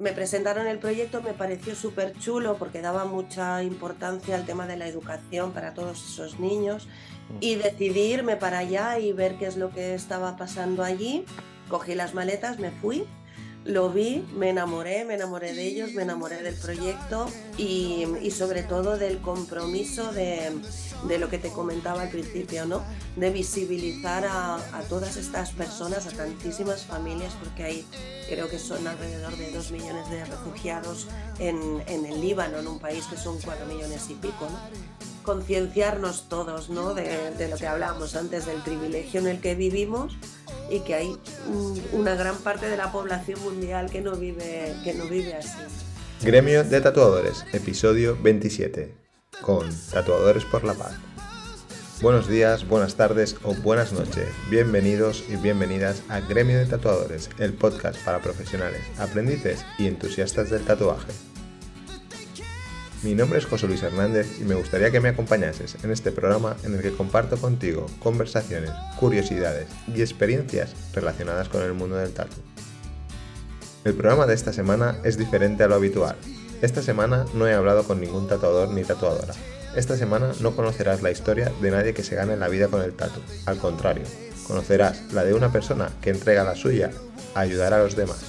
me presentaron el proyecto, me pareció súper chulo porque daba mucha importancia al tema de la educación para todos esos niños mm. y decidí irme para allá y ver qué es lo que estaba pasando allí. Cogí las maletas, me fui lo vi, me enamoré, me enamoré de ellos, me enamoré del proyecto y, sobre todo del compromiso de, lo que te comentaba al principio, ¿no? De visibilizar a, todas estas personas, a tantísimas familias, porque hay, creo que son alrededor de dos millones de refugiados en, el Líbano, en un país que son cuatro millones y pico, Concienciarnos todos, ¿no? De, de lo que hablábamos antes, del privilegio en el que vivimos y que hay una gran parte de la población mundial que no vive, que no vive así. Gremio de Tatuadores, episodio 27, con Tatuadores por la Paz. Buenos días, buenas tardes o buenas noches. Bienvenidos y bienvenidas a Gremio de Tatuadores, el podcast para profesionales, aprendices y entusiastas del tatuaje. Mi nombre es José Luis Hernández y me gustaría que me acompañases en este programa en el que comparto contigo conversaciones, curiosidades y experiencias relacionadas con el mundo del tatu. El programa de esta semana es diferente a lo habitual. Esta semana no he hablado con ningún tatuador ni tatuadora. Esta semana no conocerás la historia de nadie que se gane la vida con el tatu. Al contrario, conocerás la de una persona que entrega la suya a ayudar a los demás.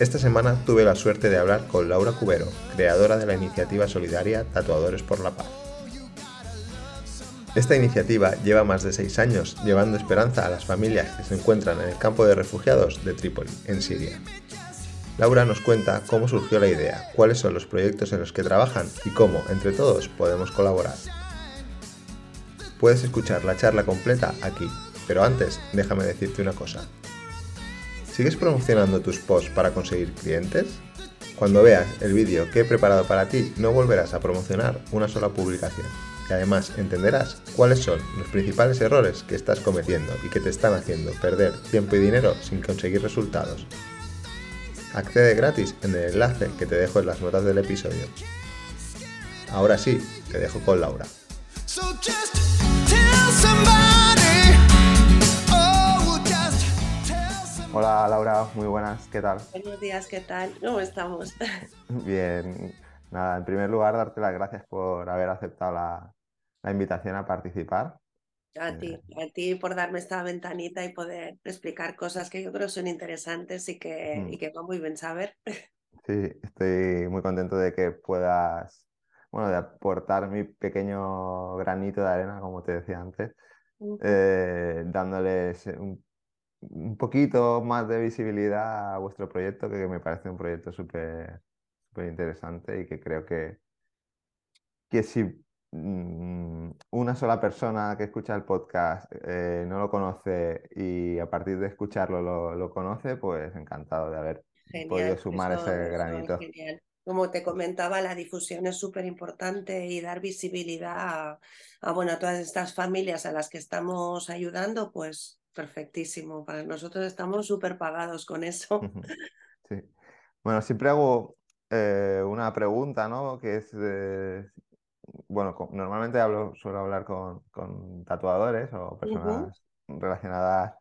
Esta semana tuve la suerte de hablar con Laura Cubero, creadora de la iniciativa solidaria Tatuadores por la Paz. Esta iniciativa lleva más de seis años llevando esperanza a las familias que se encuentran en el campo de refugiados de Trípoli, en Siria. Laura nos cuenta cómo surgió la idea, cuáles son los proyectos en los que trabajan y cómo, entre todos, podemos colaborar. Puedes escuchar la charla completa aquí, pero antes déjame decirte una cosa. ¿Sigues promocionando tus posts para conseguir clientes? Cuando veas el vídeo que he preparado para ti, no volverás a promocionar una sola publicación. Y además entenderás cuáles son los principales errores que estás cometiendo y que te están haciendo perder tiempo y dinero sin conseguir resultados. Accede gratis en el enlace que te dejo en las notas del episodio. Ahora sí, te dejo con Laura. Hola Laura, muy buenas, ¿qué tal? Buenos días, ¿qué tal? ¿Cómo estamos? Bien, nada, en primer lugar darte las gracias por haber aceptado la, invitación a participar. A ti, eh, a ti por darme esta ventanita y poder explicar cosas que yo creo son interesantes y que, mm. y que va muy bien saber. Sí, estoy muy contento de que puedas, bueno, de aportar mi pequeño granito de arena, como te decía antes, eh, dándoles un un poquito más de visibilidad a vuestro proyecto, que me parece un proyecto súper interesante y que creo que, que si una sola persona que escucha el podcast eh, no lo conoce y a partir de escucharlo lo, conoce, pues encantado de haber podido sumar ese granito. Como te comentaba, la difusión es súper importante y dar visibilidad a, a, bueno, a todas estas familias a las que estamos ayudando, pues perfectísimo. Para nosotros estamos súper pagados con eso. Sí. Bueno, siempre hago eh, una pregunta, ¿no? Que es, bueno, normalmente hablo, suelo hablar con, tatuadores o personas relacionadas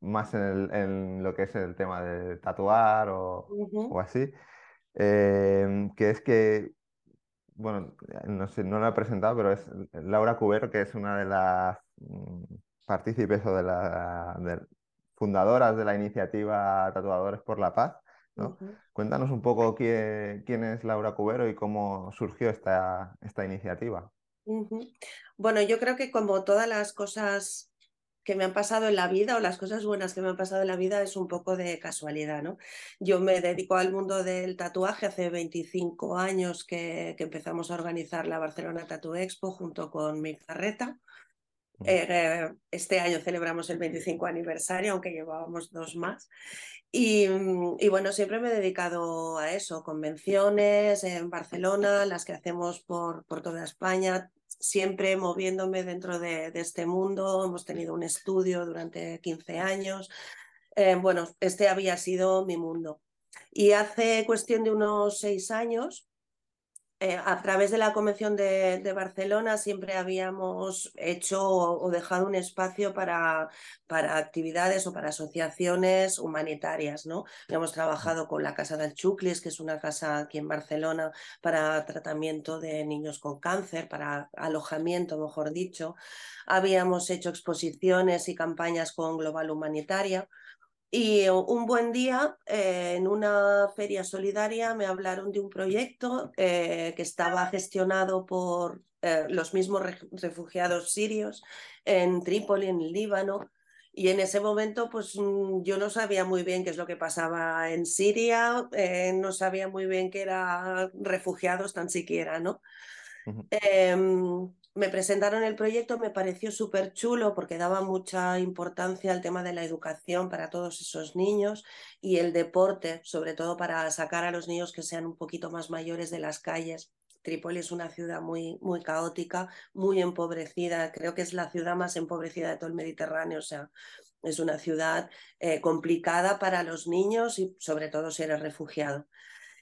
más en, lo que es el tema de tatuar o, así, em, que es que, bueno, no sé, no lo he presentado, pero es Laura Cubero, que es una de las mm, partícipes o de las fundadoras de la iniciativa Tatuadores por la Paz. ¿No? Cuéntanos un poco quién, quién, es Laura Cubero y cómo surgió esta, esta iniciativa. Bueno, yo creo que como todas las cosas que me han pasado en la vida o las cosas buenas que me han pasado en la vida es un poco de casualidad, ¿no? Yo me dedico al mundo del tatuaje hace 25 años que, que empezamos a organizar la Barcelona Tattoo Expo junto con mi carreta. Eh, este año celebramos el 25 aniversario, aunque llevábamos dos más. Y, bueno, siempre me he dedicado a eso, convenciones en Barcelona, las que hacemos por, por toda España, siempre moviéndome dentro de, este mundo. Hemos tenido un estudio durante 15 años. Eh, bueno, este había sido mi mundo. Y hace cuestión de unos seis años eh, a través de la Convención de, Barcelona siempre habíamos hecho o, dejado un espacio para, para, actividades o para asociaciones humanitarias, ¿no? Hemos trabajado con la Casa del Chuclis, que es una casa aquí en Barcelona para tratamiento de niños con cáncer, para alojamiento, mejor dicho. Habíamos hecho exposiciones y campañas con Global Humanitaria. Y un buen día, eh, en una feria solidaria, me hablaron de un proyecto eh, que estaba gestionado por eh, los mismos refugiados sirios en Trípoli, en el Líbano. Y en ese momento, pues mm, yo no sabía muy bien qué es lo que pasaba en Siria, no sabía muy bien qué eran refugiados tan siquiera, ¿no? Me presentaron el proyecto, me pareció súper chulo porque daba mucha importancia al tema de la educación para todos esos niños y el deporte, sobre todo para sacar a los niños que sean un poquito más mayores de las calles. Trípoli es una ciudad muy, muy caótica, muy empobrecida, creo que es la ciudad más empobrecida de todo el Mediterráneo, o sea, es una ciudad eh, complicada para los niños y sobre todo si eres refugiado.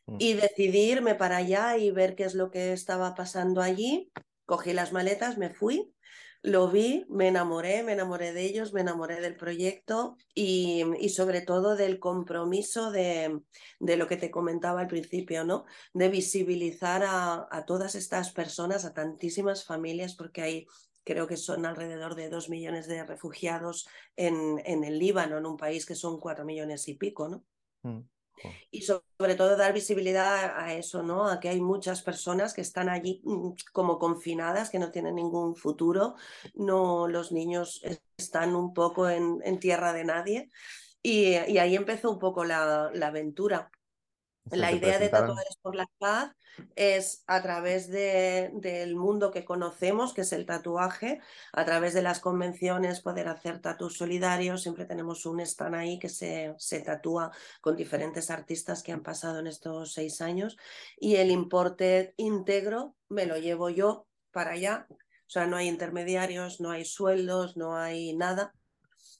Mm. Y decidí irme para allá y ver qué es lo que estaba pasando allí Cogí las maletas, me fui, lo vi, me enamoré, me enamoré de ellos, me enamoré del proyecto y, sobre todo del compromiso de, de, lo que te comentaba al principio, ¿no? De visibilizar a, todas estas personas, a tantísimas familias, porque hay creo que son alrededor de dos millones de refugiados en, en, el Líbano, en un país que son cuatro millones y pico, ¿no? Mm. Y sobre todo dar visibilidad a eso, ¿no? A que hay muchas personas que están allí mm, como confinadas, que no tienen ningún futuro, no, los niños están un poco en, tierra de nadie. Y, ahí empezó un poco la, la aventura. La idea de Tatuadores por la Paz es a través de, del mundo que conocemos, que es el tatuaje, a través de las convenciones, poder hacer tatuos solidarios. Siempre tenemos un stand ahí que se, se tatúa con diferentes artistas que han pasado en estos seis años. Y el importe íntegro me lo llevo yo para allá. O sea, no hay intermediarios, no hay sueldos, no hay nada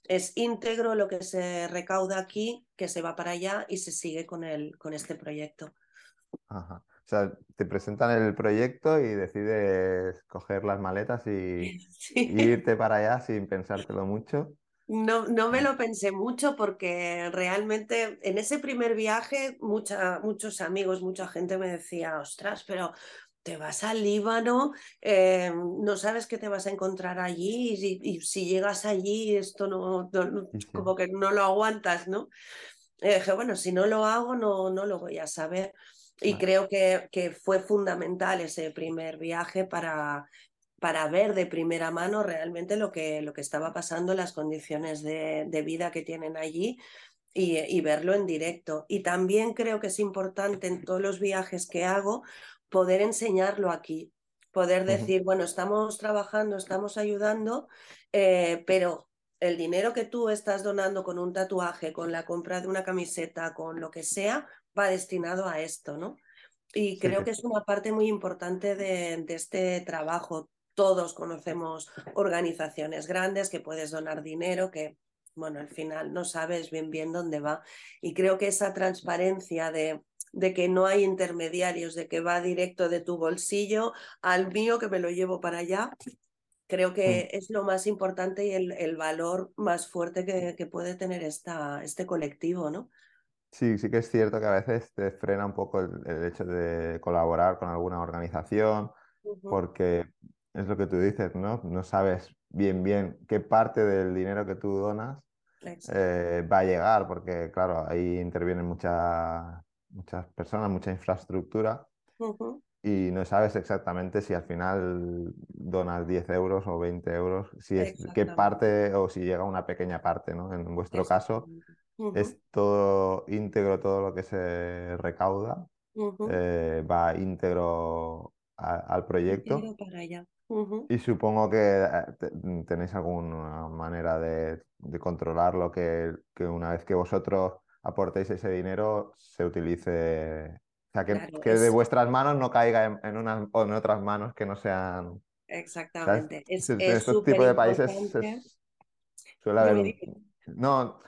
es íntegro lo que se recauda aquí, que se va para allá y se sigue con, el, con este proyecto. Ajá. O sea, te presentan el proyecto y decides coger las maletas y, irte para allá sin pensártelo mucho. No, no me lo pensé mucho porque realmente en ese primer viaje mucha, muchos amigos, mucha gente me decía, ostras, pero te vas al Líbano, eh, no sabes qué te vas a encontrar allí y, si llegas allí esto no, como que no lo aguantas, ¿no? Eh, dije, bueno, si no lo hago no, no lo voy a saber. Y creo que, que, fue fundamental ese primer viaje para, para ver de primera mano realmente lo que, lo que estaba pasando, las condiciones de, de vida que tienen allí y, y, verlo en directo. Y también creo que es importante en todos los viajes que hago poder enseñarlo aquí, poder decir, bueno, estamos trabajando, estamos ayudando, eh, pero el dinero que tú estás donando con un tatuaje, con la compra de una camiseta, con lo que sea, va destinado a esto, ¿no? Y creo que es una parte muy importante de, de este trabajo. Todos conocemos organizaciones grandes que puedes donar dinero, que bueno, al final no sabes bien bien dónde va. Y creo que esa transparencia de de que no hay intermediarios, de que va directo de tu bolsillo al mío que me lo llevo para allá. Creo que mm. es lo más importante y el, valor más fuerte que, puede tener esta, este colectivo, ¿no? Sí, sí que es cierto que a veces te frena un poco el, hecho de colaborar con alguna organización, porque es lo que tú dices, ¿no? No sabes bien bien qué parte del dinero que tú donas eh, va a llegar, porque claro, ahí intervienen muchas muchas personas, mucha infraestructura y no sabes exactamente si al final donas 10 euros o 20 euros, si es qué parte o si llega una pequeña parte, ¿no? En vuestro caso es todo íntegro, todo lo que se recauda eh, va íntegro al proyecto. Y supongo que eh, tenéis alguna manera de, de controlarlo, que, que una vez que vosotros aportéis ese dinero se utilice, o sea, que, de vuestras manos no caiga en, unas o en otras manos que no sean... Exactamente. en este tipo de países suele haber... No,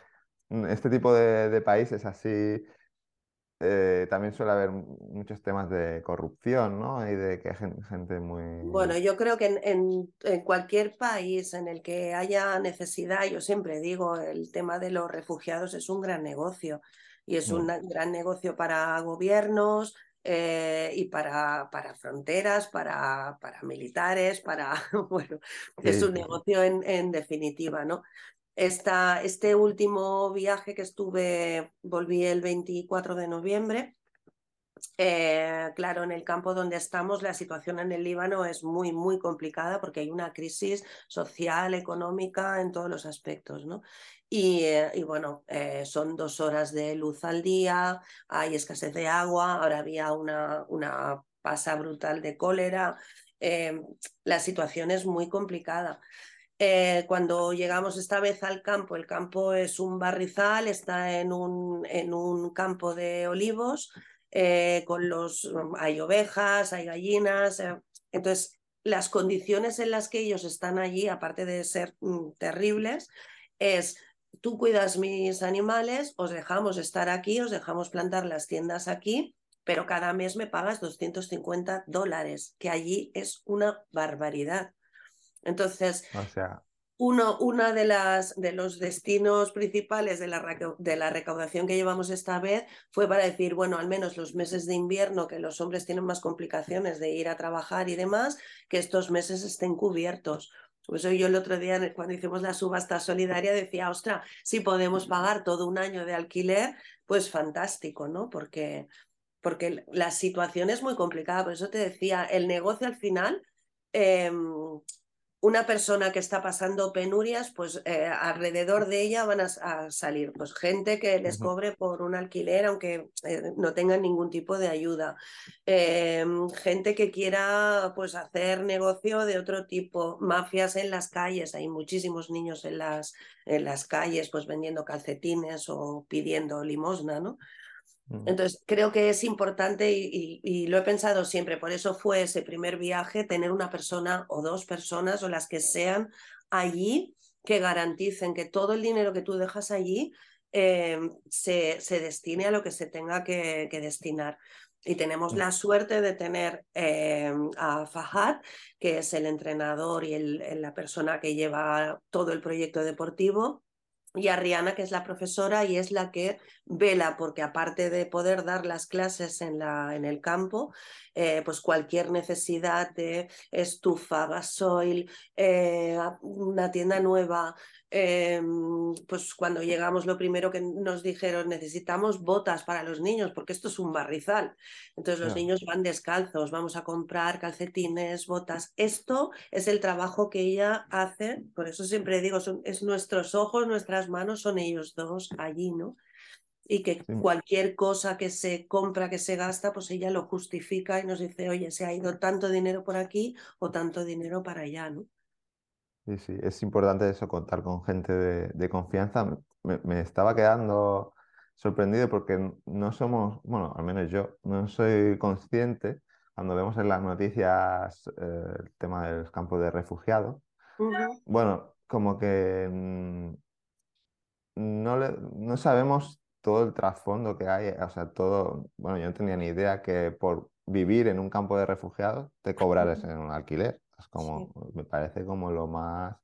este tipo de, países así eh, también suele haber muchos temas de corrupción, ¿no? Y de que hay gente muy... Bueno, yo creo que en, en, cualquier país en el que haya necesidad, yo siempre digo, el tema de los refugiados es un gran negocio y es un mm. gran negocio para gobiernos, eh, y para, para fronteras, para, para militares, para, bueno, es un negocio en, en definitiva, ¿no? Esta, este último viaje que estuve, volví el 24 de noviembre. Eh, claro, en el campo donde estamos, la situación en el Líbano es muy, muy complicada porque hay una crisis social, económica, en todos los aspectos, ¿no? Y, eh, y bueno, eh, son dos horas de luz al día, hay escasez de agua, ahora había una, una pasa brutal de cólera. la situación es muy complicada. Eh, cuando llegamos esta vez al campo, el campo es un barrizal, está en un, en un campo de olivos, eh, con los, hay ovejas, hay gallinas, eh, entonces las condiciones en las que ellos están allí, aparte de ser mm, terribles, es tú cuidas mis animales, os dejamos estar aquí, os dejamos plantar las tiendas aquí, pero cada mes me pagas 250 dólares, que allí es una barbaridad. Entonces, uno una de, las, de los destinos principales de la, de la recaudación que llevamos esta vez fue para decir, bueno, al menos los meses de invierno, que los hombres tienen más complicaciones de ir a trabajar y demás, que estos meses estén cubiertos. Por eso yo el otro día, cuando hicimos la subasta solidaria, decía, ostra, si podemos pagar todo un año de alquiler, pues fantástico, ¿no? Porque, porque la situación es muy complicada. Por eso te decía, el negocio al final em, una persona que está pasando penurias, pues eh, alrededor de ella van a, salir pues gente que les cobre por un alquiler, aunque eh, no tengan ningún tipo de ayuda. Em, gente que quiera pues hacer negocio de otro tipo, mafias en las calles, hay muchísimos niños en las, en las calles pues vendiendo calcetines o pidiendo limosna, ¿no? Entonces, creo que es importante y, lo he pensado siempre, por eso fue ese primer viaje, tener una persona o dos personas o las que sean allí que garanticen que todo el dinero que tú dejas allí eh, se, se, destine a lo que se tenga que, destinar. Y tenemos la suerte de tener eh, a Fahad, que es el entrenador y la persona que lleva todo el proyecto deportivo, y a Rihanna, que es la profesora y es la que vela, porque aparte de poder dar las clases en, la, en el campo, eh, pues cualquier necesidad de estufa, gasoil, eh, una tienda nueva, em, pues cuando llegamos lo primero que nos dijeron, necesitamos botas para los niños, porque esto es un barrizal. Entonces los niños van descalzos, vamos a comprar calcetines, botas. Esto es el trabajo que ella hace, por eso siempre digo, son, es nuestros ojos, nuestras manos, son ellos dos allí, ¿no? y que cualquier cosa que se compra, que se gasta, pues ella lo justifica y nos dice, oye, se ha ido tanto dinero por aquí o tanto dinero para allá, ¿no? Sí, sí, es importante eso, contar con gente de, confianza. Me, estaba quedando sorprendido porque no somos, bueno, al menos yo, no soy consciente cuando vemos en las noticias eh, el tema de los campos de refugiados. Bueno, como que mm, no, le, no sabemos todo el trasfondo que hay, o sea, todo, bueno, yo no tenía ni idea que por vivir en un campo de refugiados te cobraras en un alquiler. Es como, me parece como lo más,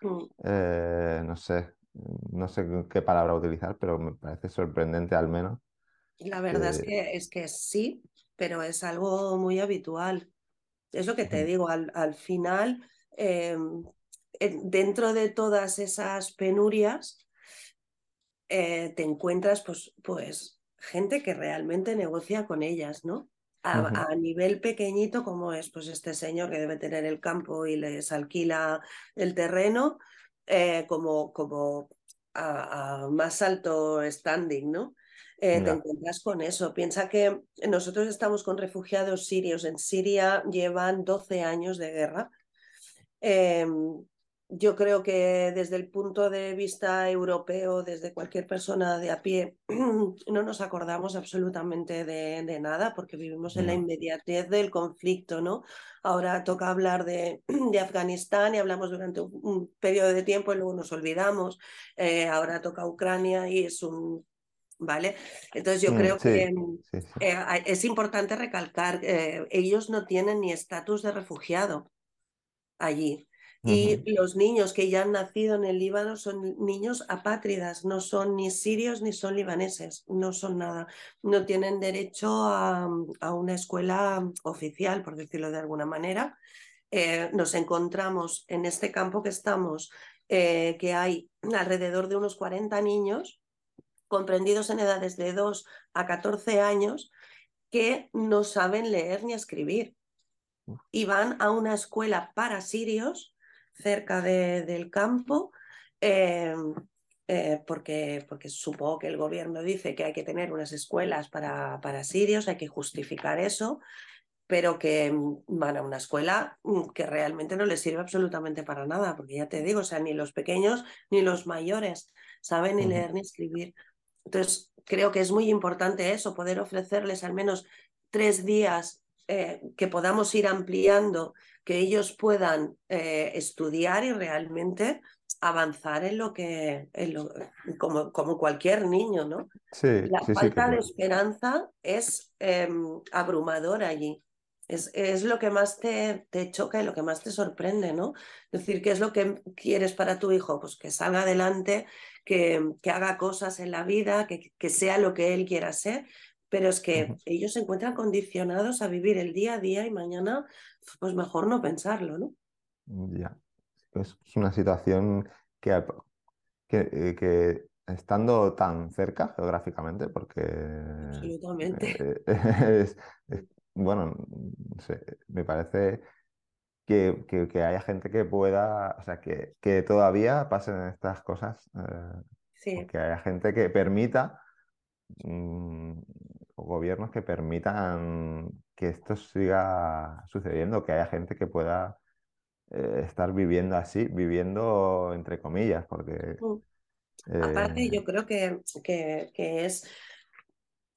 mm. eh, no sé, no sé qué palabra utilizar, pero me parece sorprendente al menos. La verdad es, que, es que sí, pero es algo muy habitual. Es lo que te digo, al, al final, em, dentro de todas esas penurias, eh, te encuentras pues, pues gente que realmente negocia con ellas, ¿no? A, nivel pequeñito como es pues este señor que debe tener el campo y les alquila el terreno, eh, como, como a, más alto standing, ¿no? Eh, te encuentras con eso. Piensa que nosotros estamos con refugiados sirios. En Siria llevan 12 años de guerra. Em, yo creo que desde el punto de vista europeo, desde cualquier persona de a pie, no nos acordamos absolutamente de, nada porque vivimos en la inmediatez del conflicto, ¿no? Ahora toca hablar de, de Afganistán y hablamos durante un, periodo de tiempo y luego nos olvidamos. Eh, ahora toca Ucrania y es un ¿vale? Entonces yo Mm, creo sí, que sí, sí. eh, es importante recalcar, eh, ellos no tienen ni estatus de refugiado allí. Y los niños que ya han nacido en el Líbano son niños apátridas, no son ni sirios ni son libaneses, no son nada. No tienen derecho a, a una escuela oficial, por decirlo de alguna manera. Eh, nos encontramos en este campo que estamos, eh, que hay alrededor de unos 40 niños comprendidos en edades de 2 a 14 años que no saben leer ni escribir y van a una escuela para sirios cerca de, del campo, eh, eh, porque, porque supongo que el gobierno dice que hay que tener unas escuelas para, para sirios, hay que justificar eso, pero que mm, van a una escuela mm, que realmente no les sirve absolutamente para nada, porque ya te digo, o sea, ni los pequeños ni los mayores saben ni leer ni escribir. Entonces, creo que es muy importante eso, poder ofrecerles al menos tres días eh, que podamos ir ampliando, que ellos puedan eh, estudiar y realmente avanzar en lo que, en lo, como, como cualquier niño, ¿no? Sí, La sí, sí, que falta de esperanza es eh, abrumadora allí. Es, es, lo que más te, te, choca y lo que más te sorprende, ¿no? Es decir, ¿qué es lo que quieres para tu hijo? Pues que salga adelante, que, que haga cosas en la vida, que, que, sea lo que él quiera ser, pero es que ellos se encuentran condicionados a vivir el día a día y mañana, pues mejor no pensarlo, ¿no? ya. Es es una situación que, eh, que estando tan cerca geográficamente, porque Absolutamente. eh, es, es- bueno, no sé, me parece que, que- que haya gente que pueda, o sea, que, que todavía pasen estas cosas, eh, Sí. que haya gente que permita, mm, gobiernos que permitan que esto siga sucediendo, que haya gente que pueda eh, estar viviendo así, viviendo entre comillas, porque Mm. Aparte, eh, yo creo que, que, que es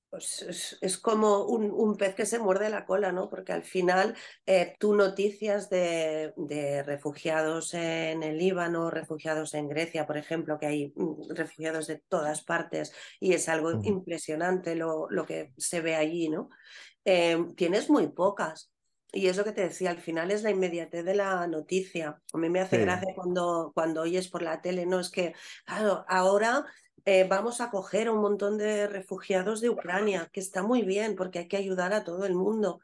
Pues es, es como un, un, pez que se muerde la cola, ¿no? Porque al final eh, tú noticias de, de, refugiados en el Líbano, refugiados en Grecia, por ejemplo, que hay mm, refugiados de todas partes y es algo impresionante lo, lo que se ve allí, ¿no? Eh, tienes muy pocas. Y es lo que te decía, al final es la inmediatez de la noticia. A mí me hace sí, gracia cuando, cuando oyes por la tele, ¿no? Es que, claro, ahora eh, vamos a acoger a un montón de refugiados de Ucrania, que está muy bien porque hay que ayudar a todo el mundo.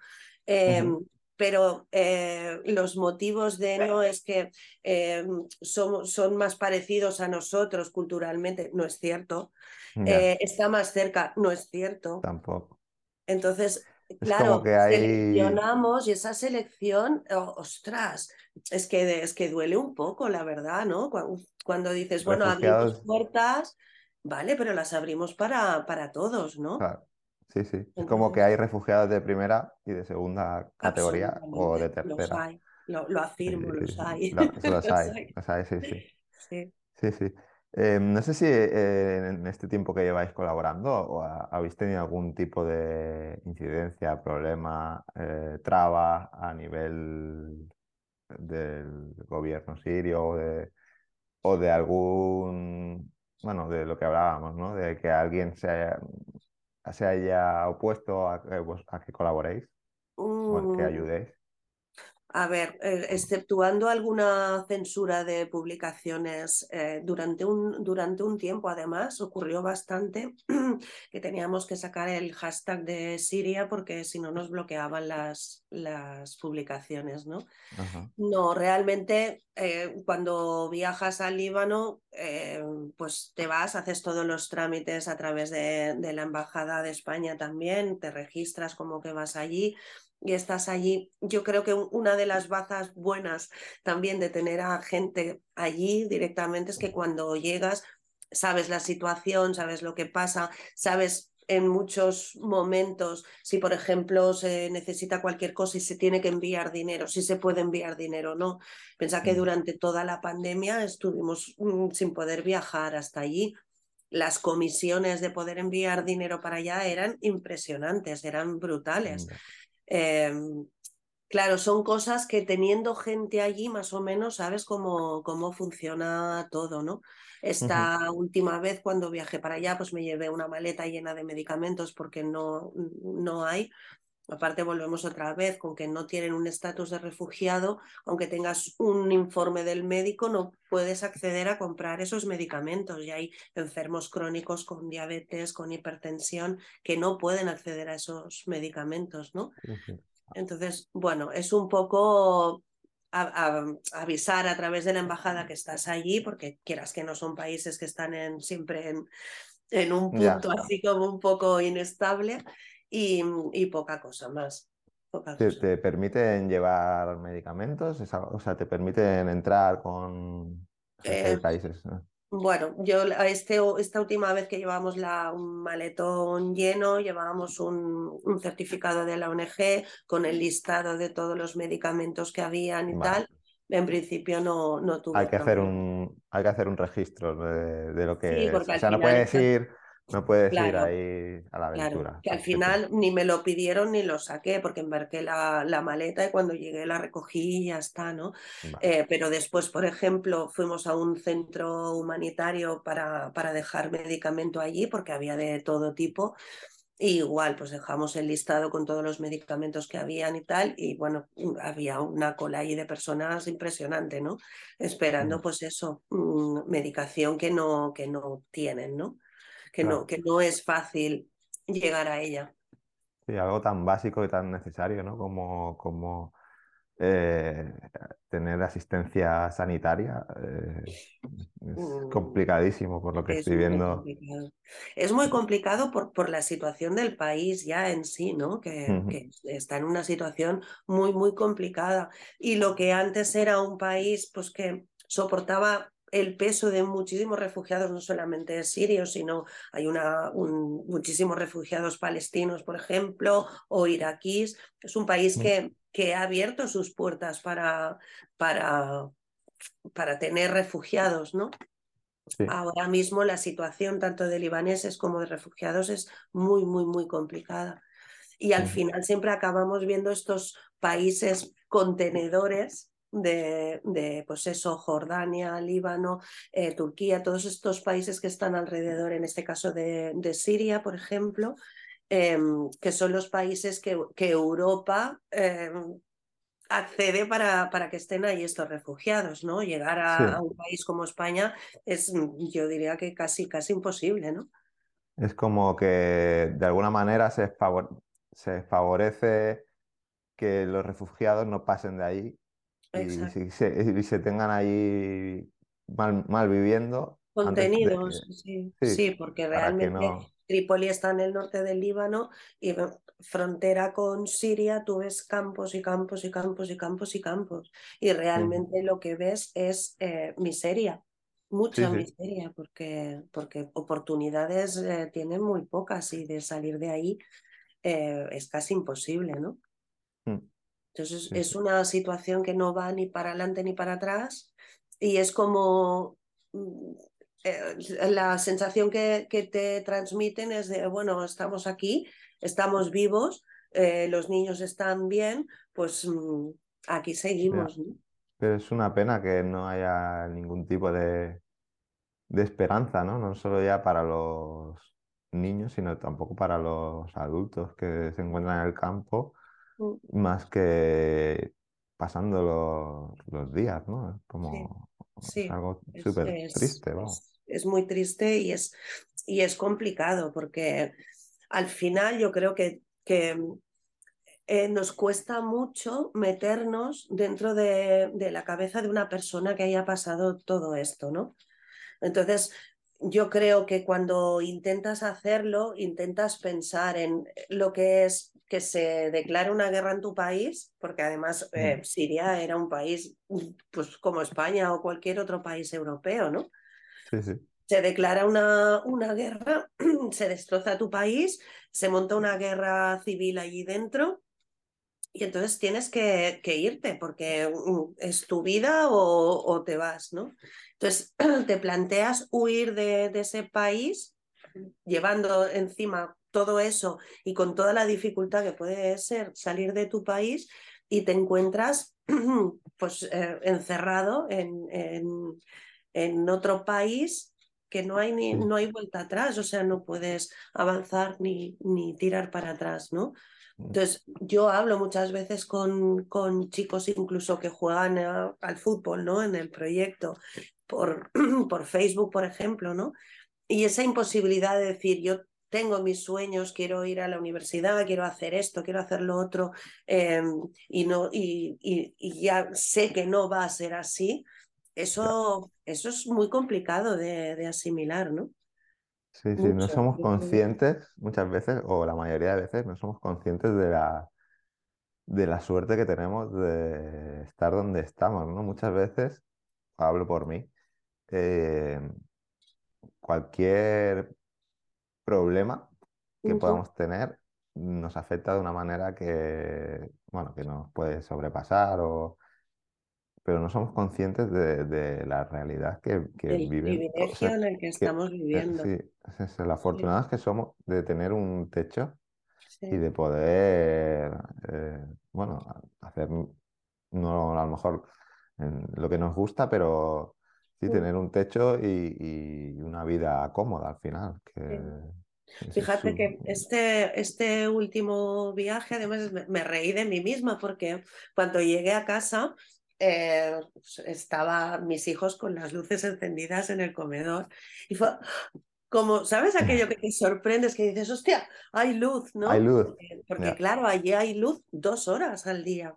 Eh, ujú, pero eh, los motivos de no es que eh, son, son, más parecidos a nosotros culturalmente, no es cierto. Eh, está más cerca, no es cierto. tampoco. Entonces, Es claro, que hay seleccionamos y esa selección, oh, ostras, es que, es que duele un poco, la verdad, ¿no? Cuando, cuando dices, bueno, abrimos puertas, vale, pero las abrimos para, para todos, ¿no? claro, sí, sí, es como que hay refugiados de primera y de segunda categoría o de absolutamente, los tercera. hay, lo, lo afirmo, los hay, se los hay, hay. los hay, sí, sí. Sí. Sí, sí. Eh, no sé si eh, en este tiempo que lleváis colaborando o ha- habéis tenido algún tipo de incidencia, problema, eh, traba a nivel del gobierno sirio o de, o de algún, bueno, de lo que hablábamos, ¿no? De que alguien se haya, se haya opuesto a que, vos- a que colaboréis o a que Mm, ayudéis. A ver, eh, exceptuando alguna censura de publicaciones, eh, durante, un, durante un tiempo además ocurrió bastante que teníamos que sacar el hashtag de Siria porque si no nos bloqueaban las, las publicaciones, ¿no? Ajá. No, realmente eh, cuando viajas al Líbano, pues te vas, haces todos los trámites a través de, de la Embajada de España también, te registras como que vas allí y estás allí. Yo creo que una de las bazas buenas también de tener a gente allí directamente es que cuando llegas sabes la situación, sabes lo que pasa, sabes en muchos momentos si, por ejemplo, se necesita cualquier cosa y se tiene que enviar dinero, si se puede enviar dinero o no. Pensa que Mm, durante toda la pandemia estuvimos mm, sin poder viajar hasta allí. Las comisiones de poder enviar dinero para allá eran impresionantes, eran brutales. Eh, claro, son cosas que teniendo gente allí más o menos sabes cómo, cómo funciona todo, ¿no? Esta última vez cuando viajé para allá, pues me llevé una maleta llena de medicamentos porque no, no hay. Aparte volvemos otra vez con que no tienen un estatus de refugiado, aunque tengas un informe del médico, no puedes acceder a comprar esos medicamentos. Y hay enfermos crónicos con diabetes, con hipertensión, que no pueden acceder a esos medicamentos, ¿no? Entonces, bueno, es un poco avisar a través de la embajada que estás allí, porque quieras que no son países que están en, siempre en, en un punto así como un poco inestable y, y poca cosa más. ¿Te, permiten llevar medicamentos? O sea, ¿te permiten entrar con eh, países? Bueno, yo este, esta última vez que llevamos la, un maletón lleno, llevábamos un, un, certificado de la ONG con el listado de todos los medicamentos que habían y tal. En principio no, no tuve. Hay que, hacer un, hay que hacer un registro de, de lo que. Sí, o sea, no puede decir no puedes ir ahí a la aventura. que al final ni me lo pidieron ni lo saqué, porque embarqué la, la maleta y cuando llegué la recogí y ya está, ¿no? Eh, pero después, por ejemplo, fuimos a un centro humanitario para, para dejar medicamento allí, porque había de todo tipo. igual, pues dejamos el listado con todos los medicamentos que habían y tal, y bueno, había una cola ahí de personas impresionante, ¿no? Esperando, mm. pues eso, mm, medicación que no, que no tienen, ¿no? Que, no, que no es fácil llegar a ella. Sí, algo tan básico y tan necesario, ¿no? Como, como eh, tener asistencia sanitaria. Eh, es mm. complicadísimo por lo que estoy viendo. Es muy complicado por, por, la situación del país ya en sí, ¿no? Que, que, está en una situación muy, muy complicada. Y lo que antes era un país, pues que soportaba el peso de muchísimos refugiados, no solamente sirios, sino hay una, muchísimos refugiados palestinos, por ejemplo, o iraquíes. Es un país que, que ha abierto sus puertas para, para, para tener refugiados, ¿no? Ahora mismo la situación tanto de libaneses como de refugiados es muy, muy, muy complicada. Y al final siempre acabamos viendo estos países contenedores de, de, pues eso, Jordania, Líbano, eh, Turquía, todos estos países que están alrededor, en este caso de, de Siria, por ejemplo, em, que son los países que, que Europa em, accede para, para, que estén ahí estos refugiados, ¿no? Llegar a, un país como España es, yo diría que casi, casi imposible, ¿no? Es como que de alguna manera se, se favorece que los refugiados no pasen de ahí y, se, tengan ahí mal, mal viviendo. Contenidos, sí, sí, porque realmente Trípoli está en el norte del Líbano y frontera con Siria tú ves campos y campos y campos y campos y campos y realmente lo que ves es eh, miseria, mucha miseria, porque, porque oportunidades eh, tienen muy pocas y de salir de ahí eh, es casi imposible, ¿no? Mm. Entonces es una situación que no va ni para adelante ni para atrás y es como mm, eh, la sensación que, que, te transmiten es de, bueno, estamos aquí, estamos vivos, eh, los niños están bien, pues mm, aquí seguimos. Pero es una pena que no haya ningún tipo de, de esperanza, ¿no? No solo ya para los niños, sino tampoco para los adultos que se encuentran en el campo. Más que pasando los, días, ¿no? Como algo súper triste, Es, muy triste y es, y es complicado porque al final yo creo que, que eh, nos cuesta mucho meternos dentro de, de, la cabeza de una persona que haya pasado todo esto, ¿no? Entonces, yo creo que cuando intentas hacerlo, intentas pensar en lo que es que se declare una guerra en tu país, porque además eh, Siria era un país pues como España o cualquier otro país europeo, ¿no? Sí, sí. Se declara una, una guerra, se destroza tu país, se monta una guerra civil allí dentro y entonces tienes que, que irte porque mm, es tu vida o, o, te vas, ¿no? Entonces te planteas huir de, de ese país llevando encima todo eso y con toda la dificultad que puede ser salir de tu país y te encuentras pues eh, encerrado en, en, en, otro país que no hay, ni, no hay vuelta atrás, o sea, no puedes avanzar ni, ni tirar para atrás, ¿no? Mm. Entonces, yo hablo muchas veces con, con chicos incluso que juegan al fútbol, ¿no? En el proyecto, por, por Facebook, por ejemplo, ¿no? Y esa imposibilidad de decir, yo tengo mis sueños, quiero ir a la universidad, quiero hacer esto, quiero hacer lo otro, em, y, no, y, y, ya sé que no va a ser así, eso, eso es muy complicado de, de asimilar, ¿no? Sí, sí, no somos conscientes muchas veces, o la mayoría de veces, no somos conscientes de la, de la suerte que tenemos de estar donde estamos, ¿no? Muchas veces, hablo por mí, eh, cualquier problema que podamos tener nos afecta de una manera que, bueno, que nos puede sobrepasar o pero no somos conscientes de, la realidad que, que el viven. privilegio en el que estamos viviendo. Sí, es, lo afortunados que somos de tener un techo y de poder, eh, bueno, hacer, no a lo mejor lo que nos gusta, pero sí tener un techo y, una vida cómoda al final. Que, Fíjate que este, este último viaje, además, me, reí de mí misma porque cuando llegué a casa eh, pues, estaba mis hijos con las luces encendidas en el comedor y fue como, ¿sabes aquello que te sorprendes que dices, hostia, hay luz, ¿no? Hay luz. Porque, claro, allí hay luz dos horas al día.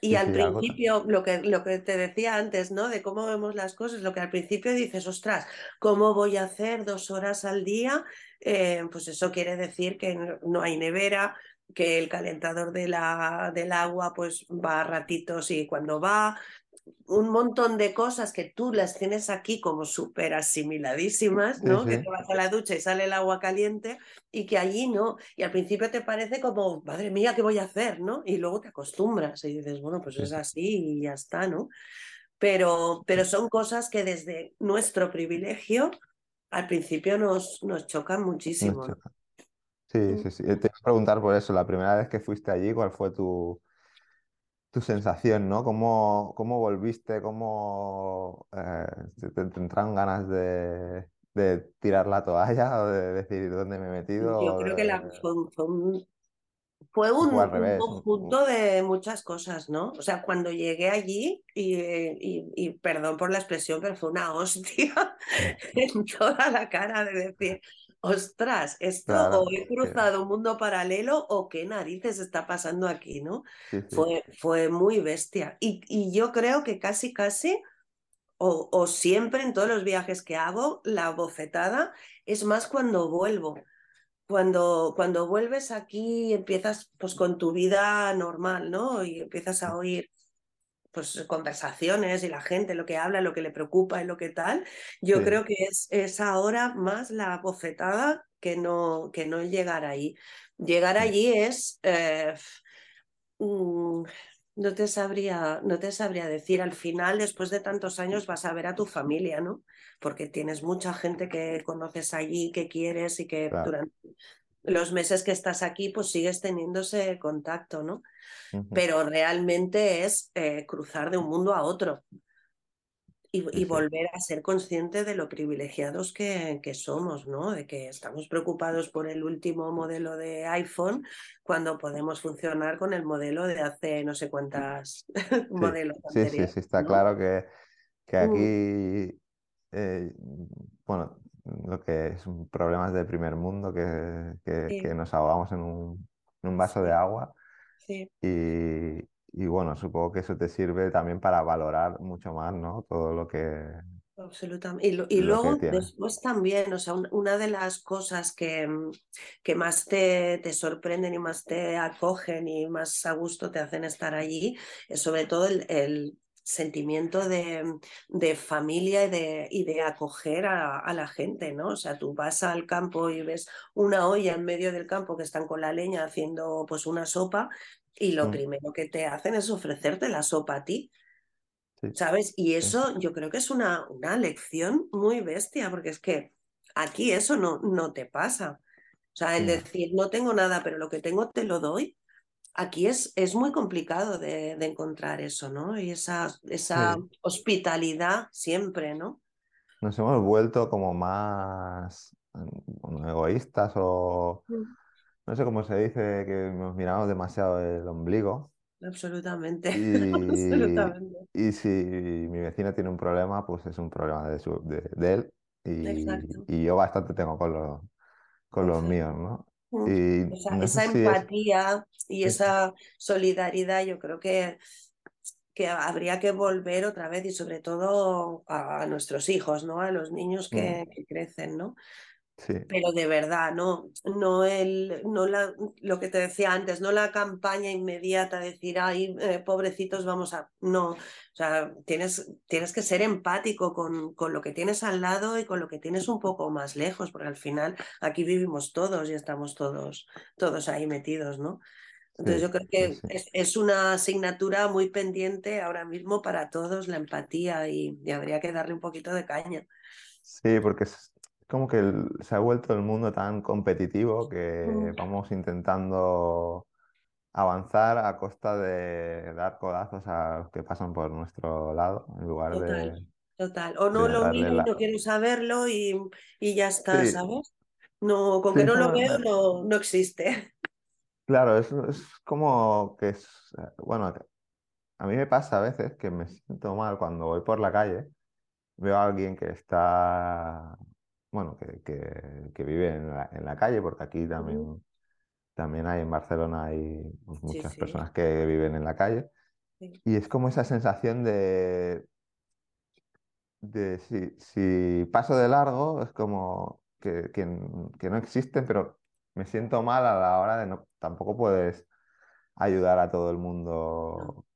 Y al principio, lo que, lo que te decía antes, ¿no? De cómo vemos las cosas, lo que al principio dices, ostras, ¿cómo voy a hacer dos horas al día? Eh, pues eso quiere decir que no hay nevera, que el calentador de la, del agua pues va a ratitos y cuando va, un montón de cosas que tú las tienes aquí como súper asimiladísimas, ¿no? Que te vas a la ducha y sale el agua caliente y que allí no. Y al principio te parece como, madre mía, ¿qué voy a hacer? ¿no? Y luego te acostumbras y dices, bueno, pues es así y ya está, ¿no? Pero, pero son cosas que desde nuestro privilegio al principio nos, nos chocan muchísimo. Sí, sí, sí. Te iba a preguntar por eso, la primera vez que fuiste allí, ¿cuál fue tu, tu sensación, ¿no? ¿Cómo, cómo volviste? ¿Cómo eh, te, entraron ganas de, de, tirar la toalla o de decir dónde me he metido? Yo creo que la, fue, un, fue un, conjunto de muchas cosas, ¿no? O sea, cuando llegué allí, y, y, y, perdón por la expresión, pero fue una hostia en toda la cara de decir, ostras, esto o he cruzado un mundo paralelo o qué narices está pasando aquí, ¿no? Fue, fue muy bestia. Y, y, yo creo que casi, casi, o, o, siempre en todos los viajes que hago, la bofetada es más cuando vuelvo. Cuando, cuando vuelves aquí empiezas pues con tu vida normal, ¿no? Y empiezas a oír pues, conversaciones y la gente, lo que habla, lo que le preocupa y lo que tal, yo creo que es, es ahora más la bofetada que no, que no llegar ahí. Llegar allí es... Eh, mm, no te sabría, no te sabría decir. Al final, después de tantos años, vas a ver a tu familia, ¿no? Porque tienes mucha gente que conoces allí, que quieres y que durante los meses que estás aquí, pues sigues teniendo ese contacto, ¿no? Pero realmente es eh, cruzar de un mundo a otro y, volver a ser consciente de lo privilegiados que, que, somos, ¿no? De que estamos preocupados por el último modelo de iPhone cuando podemos funcionar con el modelo de hace no sé cuántas modelos. Sí, sí, sí, está claro que, que mm. aquí, eh, bueno, lo que es problemas de primer mundo, que, que, nos ahogamos en un, en un vaso de agua. Sí. Y, y, bueno, supongo que eso te sirve también para valorar mucho más, ¿no? Todo lo que... Absolutamente. Y, y luego después también, o sea, una de las cosas que, que más te, te, sorprenden y más te acogen y más a gusto te hacen estar allí es sobre todo el, el sentimiento de, de familia y de, y de acoger a, a, la gente, ¿no? O sea, tú vas al campo y ves una olla en medio del campo que están con la leña haciendo pues una sopa y lo mm. primero que te hacen es ofrecerte la sopa a ti. ¿Sabes? Y eso yo creo que es una, una lección muy bestia, porque es que aquí eso no, no te pasa. O sea, el decir, no tengo nada, pero lo que tengo te lo doy, aquí es, es muy complicado de, de, encontrar eso, ¿no? Y esa, esa hospitalidad siempre, ¿no? nos hemos vuelto como más mm, egoístas o Mm. no sé cómo se dice, que nos miramos demasiado el ombligo. Absolutamente, Y, absolutamente. y si mi vecino tiene un problema, pues es un problema de, su- de, de él. Y, y yo bastante tengo con los, con los míos, ¿no? Y Esa, no sé esa si es... empatía y es- esa solidaridad, yo creo que, que habría que volver otra vez y sobre todo a, a nuestros hijos, ¿no? A los niños mm, que, que crecen, ¿no? Sí, Pero de verdad, no, no el, no la, lo que te decía antes, no la campaña inmediata, decir, ay, eh, pobrecitos, vamos a. No, o sea, tienes, tienes que ser empático con, con lo que tienes al lado y con lo que tienes un poco más lejos, porque al final aquí vivimos todos y estamos todos, todos ahí metidos, ¿no? Entonces sí, yo creo que sí. es, es una asignatura muy pendiente ahora mismo para todos, la empatía, y, y habría que darle un poquito de caña. Sí, porque es como que el- se ha vuelto el mundo tan competitivo que Mm, vamos intentando avanzar a costa de dar codazos a los que pasan por nuestro lado, en lugar Total, de, total. O no lo miro no quiero saberlo y, y ya está, Sí, ¿sabes? No, con sí, que no lo veo no, no, existe. claro, es, es como que es, bueno, a mí me pasa a veces que me siento mal cuando voy por la calle, veo a alguien que está, bueno, que, que, que vive en la, en la calle, porque aquí también, también hay en Barcelona hay pues, muchas sí, personas que viven en la calle, sí. y es como esa sensación de, de si, si paso de largo, es como que, que, que no existen, pero me siento mal a la hora de no, tampoco puedes ayudar a todo el No. mundo.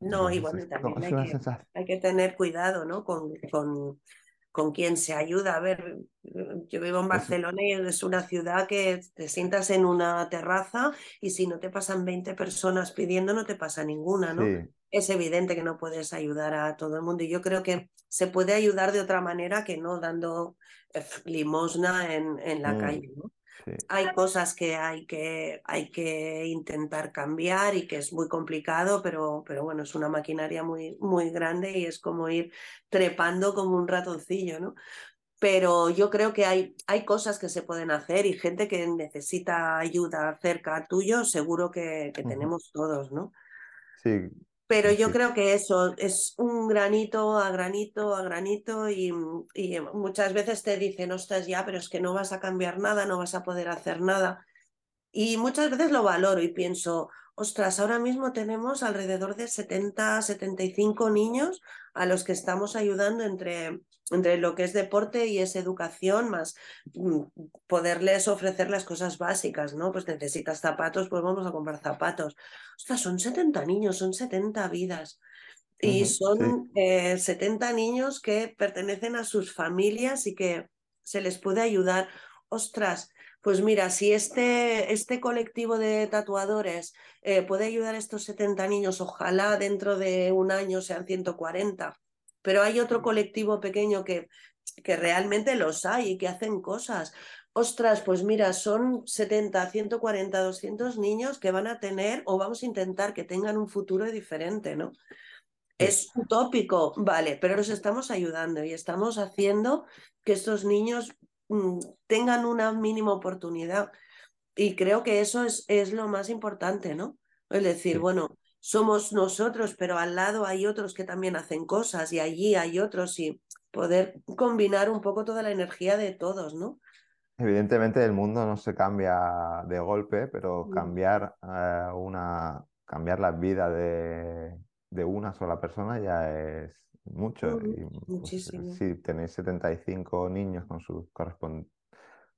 No, bueno, es, como- también hay que, hay que tener cuidado, ¿no? Con, con, con quién se ayuda. A ver, yo vivo en Barcelona y es una ciudad que te sientas en una terraza y si no te pasan 20 personas pidiendo, no te pasa ninguna, ¿no? sí. Es evidente que no puedes ayudar a todo el mundo y yo creo que se puede ayudar de otra manera que no dando eh, limosna en, en la mm, calle, ¿no? Sí. Hay cosas que hay que, hay que intentar cambiar y que es muy complicado, pero, pero bueno, es una maquinaria muy, muy grande y es como ir trepando como un ratoncillo, ¿no? Pero yo creo que hay, hay cosas que se pueden hacer y gente que necesita ayuda cerca tuyo, seguro que, que tenemos todos, ¿no? Sí, Pero yo creo que eso es un granito a granito a granito y, y muchas veces te dicen, ostras, ya, pero es que no vas a cambiar nada, no vas a poder hacer nada. Y muchas veces lo valoro y pienso, ostras, ahora mismo tenemos alrededor de 70, 75 niños a los que estamos ayudando entre, entre lo que es deporte y es educación, más mm, poderles ofrecer las cosas básicas, ¿no? Pues necesitas zapatos, pues vamos a comprar zapatos. Ostras, son 70 niños, son 70 vidas. Y Ujú, Sí, son eh, 70 niños que pertenecen a sus familias y que se les puede ayudar. Ostras, pues mira, si este, este colectivo de tatuadores eh, puede ayudar a estos 70 niños, ojalá dentro de un año sean 140. Pero hay otro colectivo pequeño que, que realmente los hay y que hacen cosas. Ostras, pues mira, son 70, 140, 200 niños que van a tener o vamos a intentar que tengan un futuro diferente, ¿no? Es utópico, vale, pero los estamos ayudando y estamos haciendo que estos niños mm, tengan una mínima oportunidad. Y creo que eso es, es lo más importante, ¿no? Es decir, sí. bueno, somos nosotros, pero al lado hay otros que también hacen cosas y allí hay otros y poder combinar un poco toda la energía de todos, ¿no? Evidentemente el mundo no se cambia de golpe, pero Mm, cambiar eh, una, cambiar la vida de, de una sola persona ya es mucho. Y pues Muchísimo. si tenéis 75 niños con sus correspon-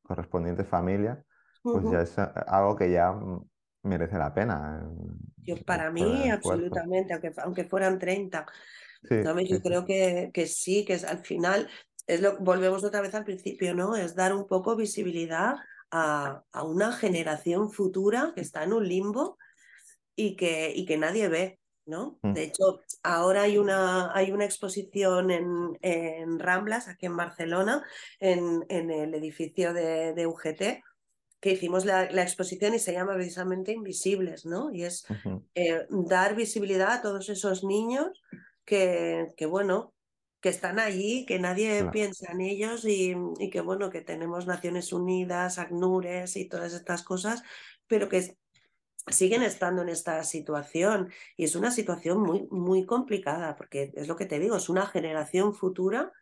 correspondientes familias, pues ya es eh, algo que ya mm, merece la pena Yo, eh, para mí, absolutamente, aunque, aunque fueran 30. Sí, ¿Sabes? sí, Yo sí. creo que, que sí, que es, al final es lo, volvemos otra vez al principio, ¿no? Es dar un poco visibilidad a, a una generación futura que está en un limbo y que, y que nadie ve, ¿no? Mm, De hecho, ahora hay una, hay una exposición en, en Ramblas, aquí en Barcelona, en, en el edificio de, de UGT, que hicimos la, la, exposición y se llama precisamente Invisibles, ¿no? Y es eh, dar visibilidad a todos esos niños que, que, bueno, que están allí, que nadie piensa en ellos y, y, que bueno, que tenemos Naciones Unidas, ACNURES y todas estas cosas, pero que siguen estando en esta situación y es una situación muy, muy complicada porque es lo que te digo, es una generación futura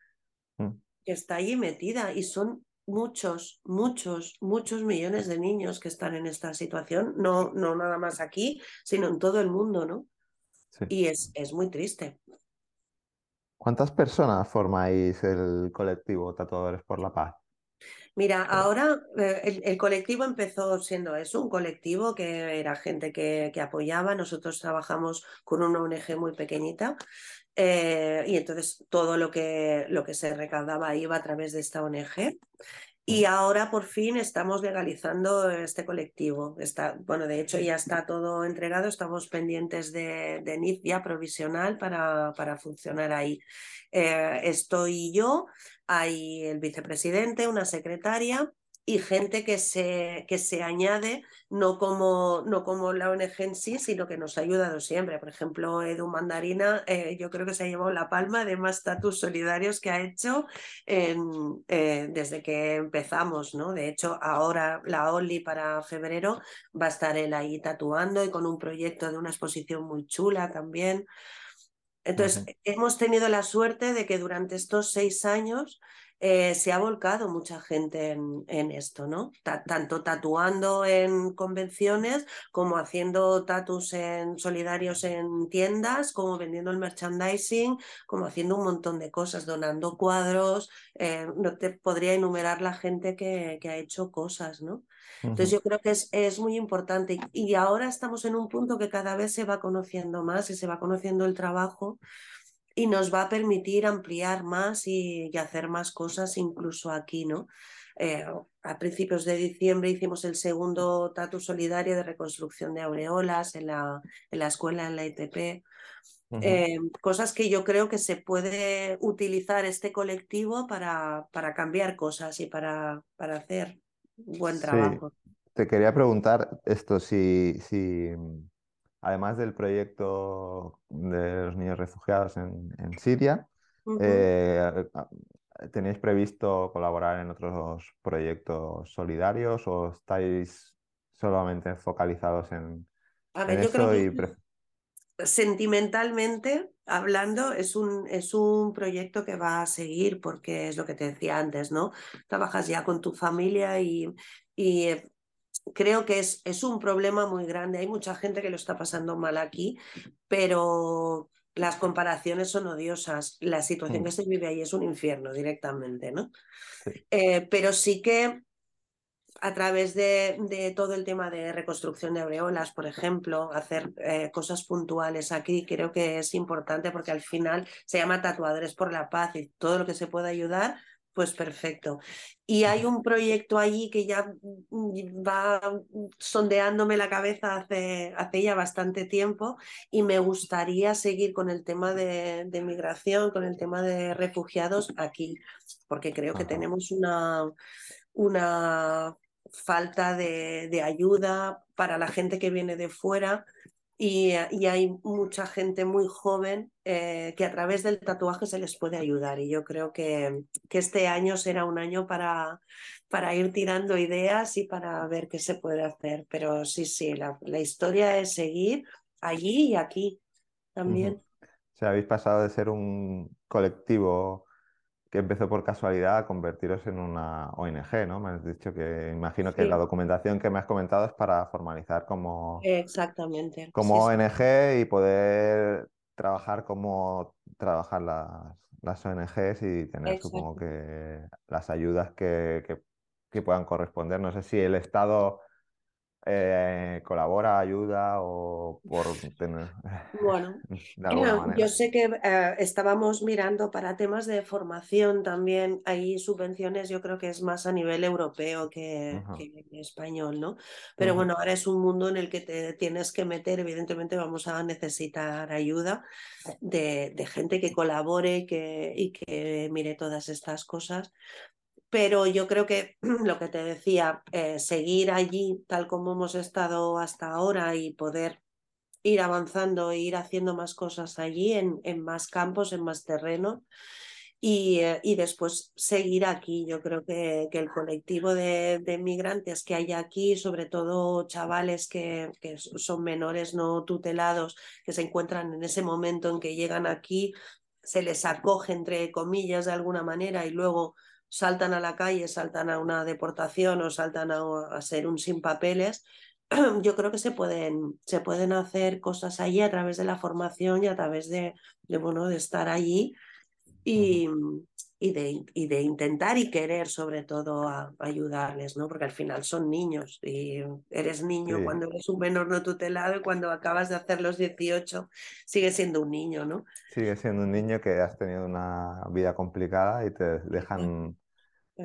mm. que está allí metida y son muchos, muchos, muchos millones de niños que están en esta situación, no, no nada más aquí, sino en todo el mundo, ¿no? Y es, es muy triste. ¿Cuántas personas formáis el colectivo Tatuadores por la Paz? Mira, ahora eh, el, colectivo empezó siendo eso, un colectivo que era gente que, que apoyaba. Nosotros trabajamos con una ONG muy pequeñita eh, y entonces todo lo que, lo que se recaudaba iba a través de esta ONG. Y ahora por fin estamos legalizando este colectivo. Está, bueno, de hecho ya está todo entregado, estamos pendientes de, de NIF ya provisional para, para funcionar ahí. Eh, estoy yo, hay el vicepresidente, una secretaria y gente que se, que se añade, no como, no como la ONG en sí, sino que nos ha ayudado siempre. Por ejemplo, Edu Mandarina, eh, yo creo que se ha llevado la palma de más status solidarios que ha hecho en, eh, desde que empezamos. ¿no? De hecho, ahora la ONLY para febrero va a estar él ahí tatuando y con un proyecto de una exposición muy chula también. Entonces, hemos tenido la suerte de que durante estos seis años eh, se ha volcado mucha gente en, esto, ¿no? tanto tatuando en convenciones como haciendo tatus en solidarios en tiendas, como vendiendo el merchandising, como haciendo un montón de cosas, donando cuadros. Eh, no te podría enumerar la gente que, que ha hecho cosas, ¿no? Entonces yo creo que es, es, muy importante y ahora estamos en un punto que cada vez se va conociendo más y se va conociendo el trabajo y nos va a permitir ampliar más y, hacer más cosas incluso aquí, ¿no? Eh, a principios de diciembre hicimos el segundo tatu solidario de reconstrucción de aureolas en la, en la escuela, en la ITP. Eh, cosas que yo creo que se puede utilizar este colectivo para, para cambiar cosas y para, para hacer buen trabajo. Te quería preguntar esto, si, si además del proyecto de los niños refugiados en, Siria, eh, ¿tenéis previsto colaborar en otros proyectos solidarios o estáis solamente focalizados en, eso? y... Sentimentalmente hablando, es un, es un proyecto que va a seguir porque es lo que te decía antes, ¿no? Trabajas ya con tu familia y, y eh, creo que es, es un problema muy grande. Hay mucha gente que lo está pasando mal aquí, pero las comparaciones son odiosas. La situación que mm. se vive ahí es un infierno directamente, ¿no? Eh, pero sí que a través de, de, todo el tema de reconstrucción de aureolas, por ejemplo, hacer eh, cosas puntuales aquí, creo que es importante porque al final se llama Tatuadores por la Paz y todo lo que se pueda ayudar pues perfecto. Y hay un proyecto allí que ya mm, va sondeándome la cabeza hace, hace ya bastante tiempo y me gustaría seguir con el tema de, de migración, con el tema de refugiados aquí, porque creo que tenemos una, una falta de, de ayuda para la gente que viene de fuera y, hay mucha gente muy joven eh, que a través del tatuaje se les puede ayudar y yo creo que, que este año será un año para, para, ir tirando ideas y para ver qué se puede hacer. Pero sí, sí, la, la historia es seguir allí y aquí también. O sea, habéis pasado de ser un colectivo que empezó por casualidad a convertiros en una ONG, ¿no? Me has dicho que imagino que la documentación que me has comentado es para formalizar como, Exactamente. como ONG y poder trabajar como trabajan las, las ONGs y tener, supongo que, las ayudas que, que, que puedan corresponder. No sé si el Estado eh, colabora, ayuda o por tener... Bueno, yo sé que eh, estábamos mirando para temas de formación también, hay subvenciones, yo creo que es más a nivel europeo que, español, ¿no? Pero bueno, ahora es un mundo en el que te tienes que meter, evidentemente vamos a necesitar ayuda de, de gente que colabore que, y que mire todas estas cosas, pero yo creo que lo que te decía, eh, seguir allí tal como hemos estado hasta ahora y poder ir avanzando e ir haciendo más cosas allí en, más campos, en más terreno, y, eh, y, después seguir aquí. Yo creo que, que el colectivo de, de, migrantes que hay aquí, sobre todo chavales que, que, son menores no tutelados, que se encuentran en ese momento en que llegan aquí, se les acoge, entre comillas, de alguna manera y luego saltan a la calle, saltan a una deportación o saltan a, a ser un sin papeles, yo creo que se pueden, se pueden hacer cosas allí a través de la formación y a través de, de bueno, de estar allí. Y, y, de, y, de, intentar y querer sobre todo a, ayudarles, ¿no? Porque al final son niños y eres niño Sí. cuando eres un menor no tutelado y cuando acabas de hacer los 18 sigues siendo un niño, ¿no? Sigues siendo un niño que has tenido una vida complicada y te dejan,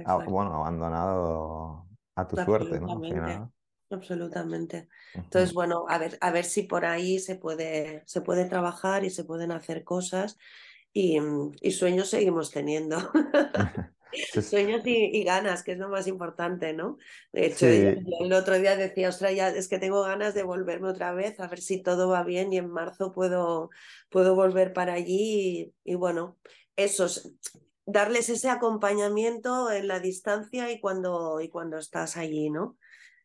a- Exacto. bueno, abandonado a tu suerte, ¿no? Al Absolutamente, final. absolutamente. Ujú. Entonces, bueno, a ver, a ver si por ahí se puede, se puede trabajar y se pueden hacer cosas y, y sueños seguimos teniendo. Sueños y, y ganas, que es lo más importante, ¿no? De hecho, yo, Sí, yo el otro día decía, ostras, ya es que tengo ganas de volverme otra vez, a ver si todo va bien y en marzo puedo, puedo volver para allí y, y bueno, esos, darles ese acompañamiento en la distancia y cuando, y cuando estás allí, ¿no?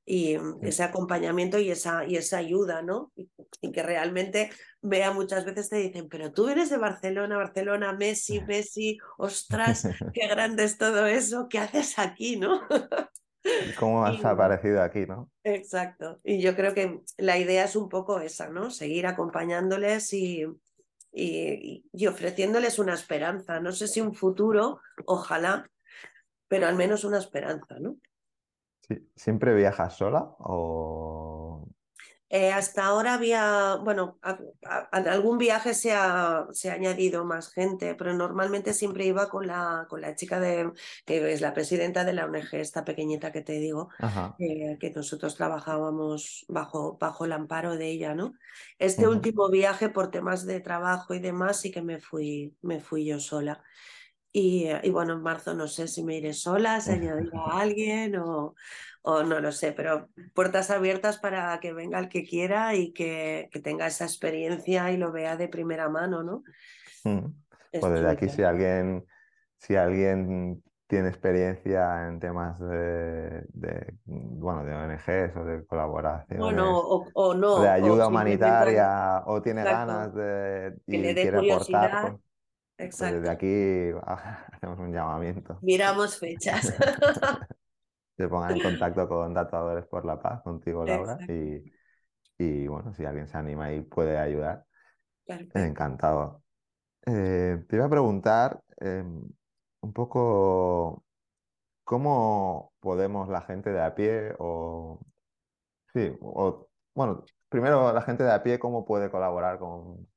Y mm, ese acompañamiento y esa, y esa ayuda, ¿no? Y, y que realmente vea muchas veces te dicen, pero tú eres de Barcelona, Barcelona, Messi, Messi, ostras, qué grande es todo eso, ¿qué haces aquí, no? ¿cómo has Y, aparecido aquí, no? exacto. Y yo creo que la idea es un poco esa, ¿no? Seguir acompañándoles y, y, y ofreciéndoles una esperanza. No sé si un futuro, ojalá, pero al menos una esperanza, ¿no? Sí. ¿Siempre viajas sola o...? Eh, hasta ahora había, bueno, a- a- en algún viaje se ha, se ha añadido más gente, pero normalmente siempre iba con la, con la chica de, que es la presidenta de la ONG, esta pequeñita que te digo, eh, que nosotros trabajábamos bajo, bajo el amparo de ella, ¿no? Este último viaje, por temas de trabajo y demás, sí que me fui, me fui yo sola. Y, eh, y bueno, en marzo no sé si me iré sola, se añadirá a alguien o, o no lo sé, pero puertas abiertas para que venga el que quiera y que, que tenga esa experiencia y lo vea de primera mano, ¿no? Mm. Es Pues desde aquí, si alguien, si alguien tiene experiencia en temas de, de, bueno, de ONGs o de Bueno, colaboraciones o, o de no, o ayuda humanitaria o tiene exacto, ganas de que le y dé quiere aportar, pues, pues desde exacto. aquí hacemos un llamamiento. Miramos fechas. Se pongan en contacto con Tatuadores por la Paz, contigo, Laura, Exacto, y, y bueno, si alguien se anima y puede ayudar, perfecto. encantado. Eh, te iba a preguntar eh, un poco cómo podemos la gente de a pie o sí, o bueno, primero la gente de a pie cómo puede colaborar con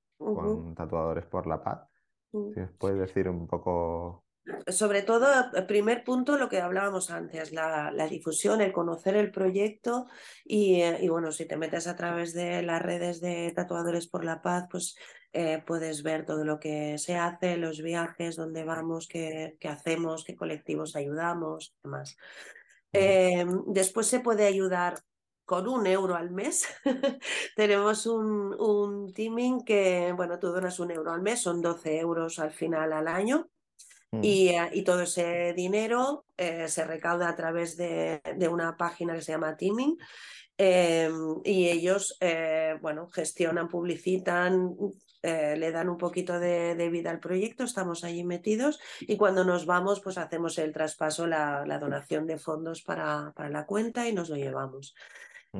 Tatuadores por la Paz. Ujú. Si nos puedes decir un poco. Sobre todo, el primer punto, lo que hablábamos antes, la, la difusión, el conocer el proyecto y, eh, y, bueno, si te metes a través de las redes de Tatuadores por la Paz, pues eh, puedes ver todo lo que se hace, los viajes, dónde vamos, qué, qué hacemos, qué colectivos ayudamos, demás. Ujú, Eh, después se puede ayudar con un euro al mes. Tenemos un, un teaming que, bueno, tú donas un euro al mes, son 12 euros al final al año. ujú, Y, eh, y todo ese dinero eh, se recauda a través de, de una página que se llama Teaming eh, y ellos, eh, bueno, gestionan, publicitan, le dan un poquito de, de vida al proyecto, estamos allí metidos y cuando nos vamos, pues hacemos el traspaso, la, la donación de fondos para, para la cuenta y nos lo llevamos.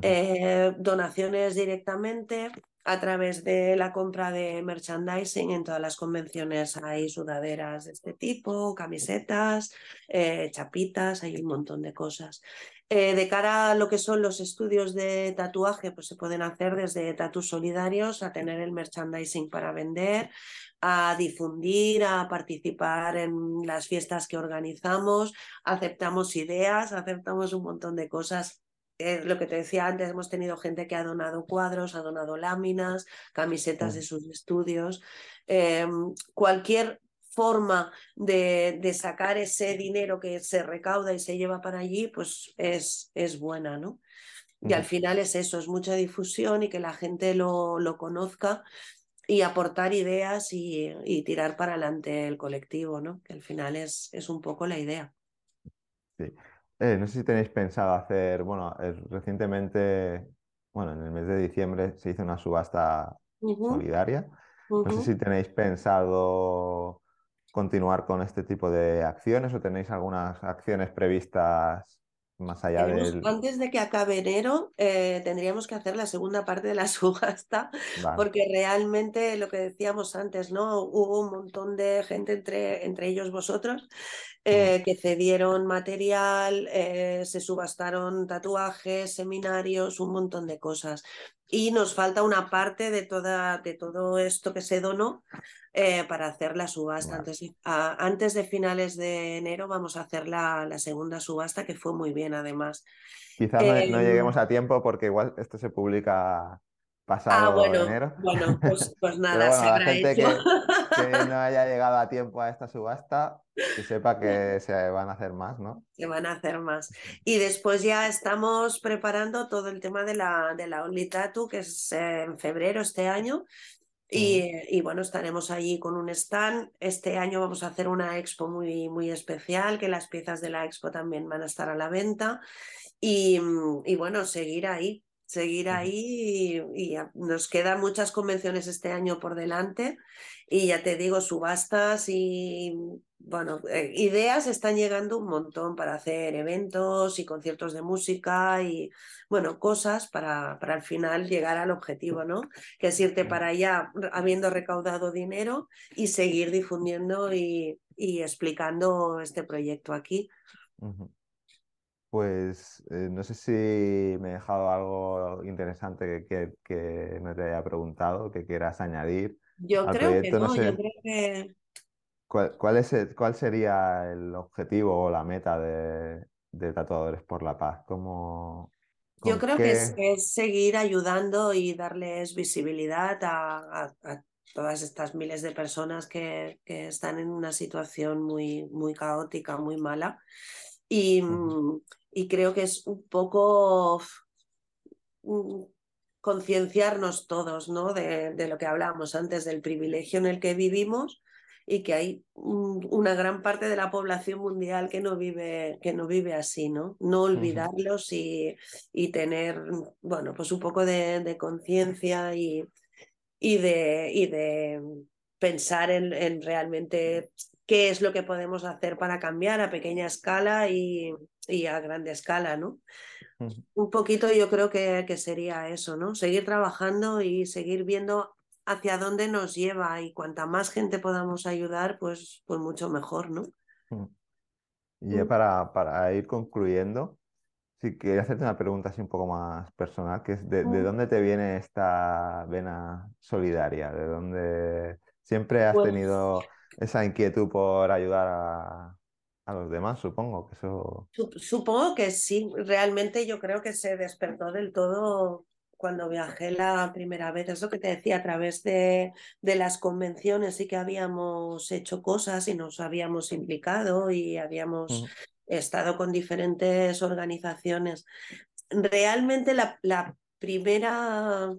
Eh, donaciones directamente a través de la compra de merchandising. En todas las convenciones hay sudaderas de este tipo, camisetas, eh, chapitas, hay un montón de cosas. Eh, de cara a lo que son los estudios de tatuaje, pues se pueden hacer desde tatus solidarios a tener el merchandising para vender, a difundir, a participar en las fiestas que organizamos, aceptamos ideas, aceptamos un montón de cosas eh, lo que te decía antes, hemos tenido gente que ha donado cuadros, ha donado láminas, camisetas de sus estudios. Eh, cualquier forma de, de, sacar ese dinero que se recauda y se lleva para allí, pues es, es buena, ¿no? Y al final es eso, es mucha difusión y que la gente lo, lo conozca y aportar ideas y, y, tirar para adelante el colectivo, ¿no? Que al final es, es un poco la idea. Sí. Eh, no sé si tenéis pensado hacer, bueno, recientemente, bueno, en el mes de diciembre se hizo una subasta solidaria. No sé si tenéis pensado continuar con este tipo de acciones o tenéis algunas acciones previstas más allá del... Antes de que acabe enero, eh, tendríamos que hacer la segunda parte de la subasta, porque realmente lo que decíamos antes, ¿no? Hubo un montón de gente, entre, entre ellos vosotros, eh, que cedieron material, eh, se subastaron tatuajes, seminarios, un montón de cosas. Y nos falta una parte de, toda, de todo esto que se donó eh, para hacer la subasta. Antes, antes, de finales de enero vamos a hacer la, la, segunda subasta, que fue muy bien además. Quizás no, em, lleguemos a tiempo porque igual esto se publica pasado ah, bueno, enero. Bueno, pues, pues nada, se habrá gente Que, que, no haya llegado a tiempo a esta subasta, que sepa que se van a hacer más, ¿no? Se van a hacer más. Y después ya estamos preparando todo el tema de la, de la Only Tattoo, que es en febrero este año. Y, y, bueno, estaremos allí con un stand. Este año vamos a hacer una expo muy, muy especial, que las piezas de la expo también van a estar a la venta. Y, y bueno, seguir ahí, seguir ahí y, nos quedan muchas convenciones este año por delante y ya te digo, subastas y bueno, eh, ideas están llegando un montón para hacer eventos y conciertos de música y bueno, cosas para, para al final llegar al objetivo, ¿no? Que es irte para allá habiendo recaudado dinero y seguir difundiendo y, y explicando este proyecto aquí. Pues eh, no sé si me he dejado algo interesante que, que, no te haya preguntado, que quieras añadir. Yo creo que no, yo creo que... ¿Cuál, es ¿Cuál sería el objetivo o la meta de, Tatuadores por la Paz? ¿Cómo, yo creo que es, seguir ayudando y darles visibilidad a, todas estas miles de personas que, que, están en una situación muy, muy caótica, muy mala. Y, y creo que es un poco concienciarnos todos ¿no? de, de, lo que hablábamos antes, del privilegio en el que vivimos y que hay una gran parte de la población mundial que no vive, que no vive así, ¿no? No olvidarlos y, y, tener, bueno, pues un poco de, de conciencia y, y, de, y de pensar en, en realmente qué es lo que podemos hacer para cambiar a pequeña escala y, y a grande escala, ¿no? Un poquito yo creo que, que, sería eso, ¿no? Seguir trabajando y seguir viendo hacia dónde nos lleva y cuanta más gente podamos ayudar, pues, pues mucho mejor, ¿no? Y ya mm. para, para ir concluyendo, sí quería hacerte una pregunta así un poco más personal, que es de, de mm. dónde te viene esta vena solidaria? ¿De dónde siempre has pues tenido esa inquietud por ayudar a, a los demás, supongo que eso. Supongo que sí, realmente yo creo que se despertó del todo cuando viajé la primera vez, es lo que te decía, a través de, de las convenciones sí que habíamos hecho cosas y nos habíamos implicado y habíamos estado con diferentes organizaciones. Realmente la, la primera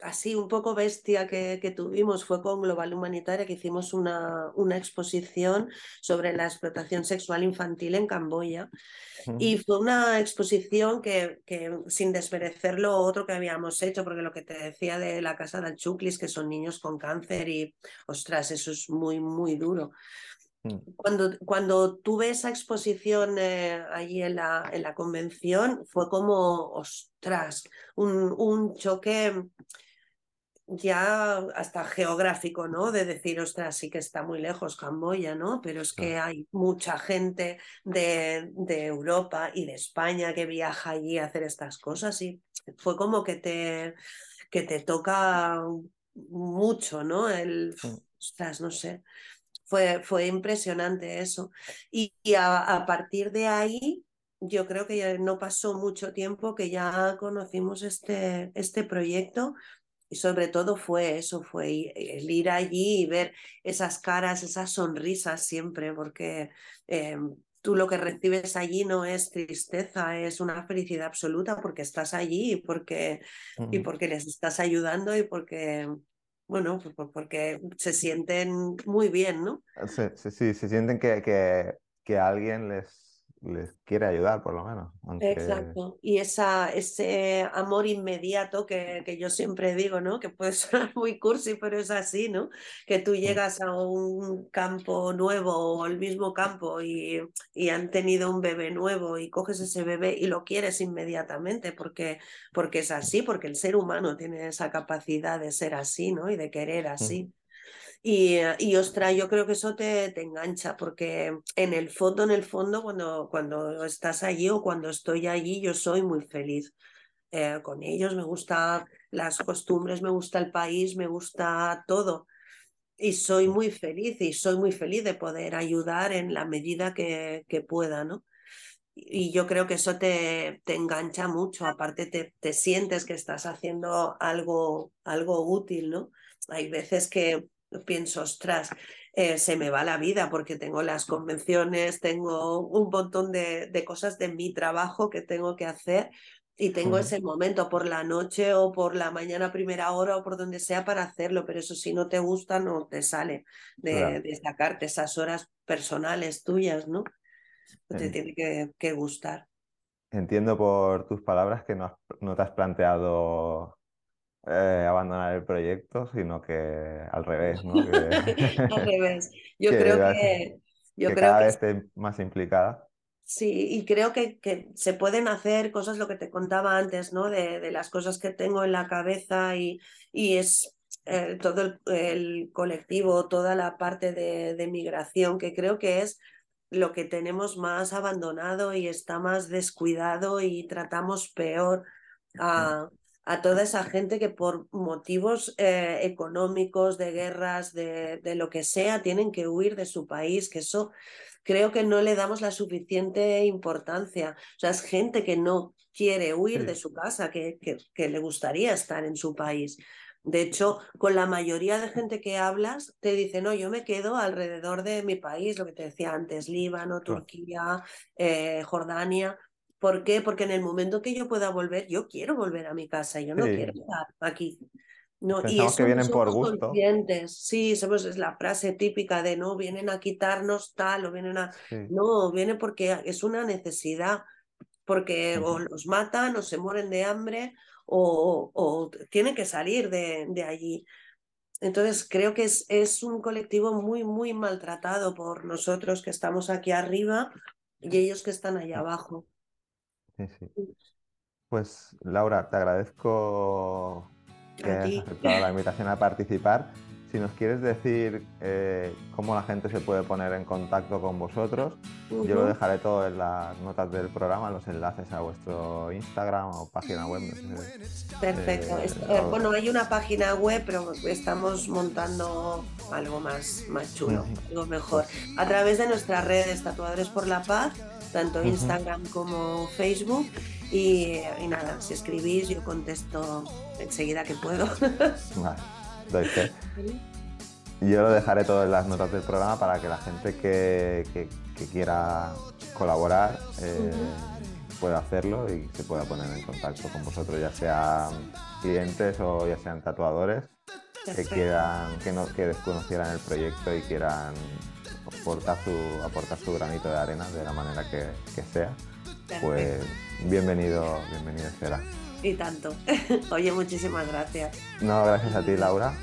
así un poco bestia que, que, tuvimos fue con Global Humanitaria, que hicimos una, una exposición sobre la explotación sexual infantil en Camboya. Y fue una exposición que, que, sin desmerecer lo otro que habíamos hecho, porque lo que te decía de la casa de Chuclis, que son niños con cáncer y, ostras, eso es muy, muy duro. Mm. Cuando, cuando tuve esa exposición eh, allí en la, en la convención, fue como, ostras, un, un choque ya hasta geográfico, ¿no? De decir, ostras, sí que está muy lejos Camboya, ¿no? Pero es que hay mucha gente de, de, Europa y de España que viaja allí a hacer estas cosas y fue como que te, que te toca mucho, ¿no? El, ostras, no sé. Fue, fue impresionante eso. Y, y a, a partir de ahí, yo creo que ya no pasó mucho tiempo que ya conocimos este, este proyecto y sobre todo fue eso, fue el ir allí y ver esas caras, esas sonrisas siempre, porque eh, tú lo que recibes allí no es tristeza, es una felicidad absoluta porque estás allí y porque, y porque les estás ayudando y porque, bueno, porque se sienten muy bien, ¿no? Sí, sí, sí se sienten que, que, que alguien les, les quiere ayudar, por lo menos. Exacto. Y esa, ese amor inmediato que, que, yo siempre digo, ¿no? Que puede sonar muy cursi, pero es así, ¿no? Que tú mm. llegas a un campo nuevo o el mismo campo y, y han tenido un bebé nuevo y coges ese bebé y lo quieres inmediatamente porque, porque es así, porque el ser humano tiene esa capacidad de ser así, ¿no? Y de querer mm. así. Y, eh, y ostras, yo creo que eso te, te, engancha, porque en el fondo, en el fondo, cuando, cuando estás allí o cuando estoy allí, yo soy muy feliz eh, con ellos, me gusta las costumbres, me gusta el país, me gusta todo. Y soy muy feliz y soy muy feliz de poder ayudar en la medida que, que pueda, ¿no? Y yo creo que eso te, te engancha mucho, aparte te, te sientes que estás haciendo algo, algo útil, ¿no? Hay veces que, pienso, ostras, eh, se me va la vida porque tengo las convenciones, tengo un montón de, de cosas de mi trabajo que tengo que hacer y tengo ese momento por la noche o por la mañana primera hora o por donde sea para hacerlo, pero eso si no te gusta no te sale de, de sacarte esas horas personales tuyas, ¿no? Te tiene que, que, gustar. Entiendo por tus palabras que no, no te has planteado eh, abandonar el proyecto, sino que al revés, ¿no? al revés. Yo creo que... Yo creo cada que... vez esté más implicada. Sí, y creo que, que, se pueden hacer cosas, lo que te contaba antes, ¿no? De, de las cosas que tengo en la cabeza y, y es eh, todo el, el, colectivo, toda la parte de, de migración, que creo que es lo que tenemos más abandonado y está más descuidado y tratamos peor a, a toda esa gente que por motivos eh, económicos, de guerras, de, de, lo que sea, tienen que huir de su país, que eso creo que no le damos la suficiente importancia. O sea, es gente que no quiere huir sí. de su casa, que, que, que le gustaría estar en su país. De hecho, con la mayoría de gente que hablas, te dicen, no, yo me quedo alrededor de mi país, lo que te decía antes, Líbano, Turquía, eh, Jordania, ¿Por qué? Porque en el momento que yo pueda volver, yo quiero volver a mi casa, yo no sí. quiero estar aquí. No, y eso que vienen por gusto. Conscientes. Sí, somos, es la frase típica de no vienen a quitarnos tal o vienen a. Sí. No, viene porque es una necesidad, porque uh -huh. o los matan o se mueren de hambre o, o tienen que salir de, de allí. Entonces creo que es, es un colectivo muy, muy maltratado por nosotros que estamos aquí arriba y ellos que están allá abajo. Sí, sí. Pues Laura, te agradezco que hayas aceptado la invitación a participar. Si nos quieres decir eh, cómo la gente se puede poner en contacto con vosotros, uh -huh. yo lo dejaré todo en las notas del programa, los enlaces a vuestro Instagram o página web. Perfecto. Eh, eh, bueno, hay una página web, pero estamos montando algo más, más chulo, algo mejor. A través de nuestras redes Tatuadores por la Paz tanto Instagram uh -huh. como Facebook. Y, y, nada, si escribís, yo contesto enseguida que puedo. Vale, yo lo dejaré todo en las notas del programa para que la gente que, que, que quiera colaborar eh, pueda hacerlo y se pueda poner en contacto con vosotros, ya sean clientes o ya sean tatuadores que quieran que, no, que desconocieran el proyecto y quieran aportar su, aportar su granito de arena de la manera que, que sea, pues bienvenido, bienvenido será. Y tanto. Oye, muchísimas gracias. No, gracias a ti, Laura.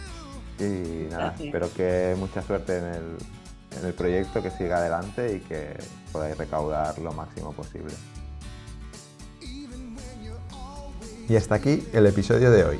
Y nada, gracias. espero que mucha suerte en el, en el proyecto, que siga adelante y que podáis recaudar lo máximo posible. Y hasta aquí el episodio de hoy.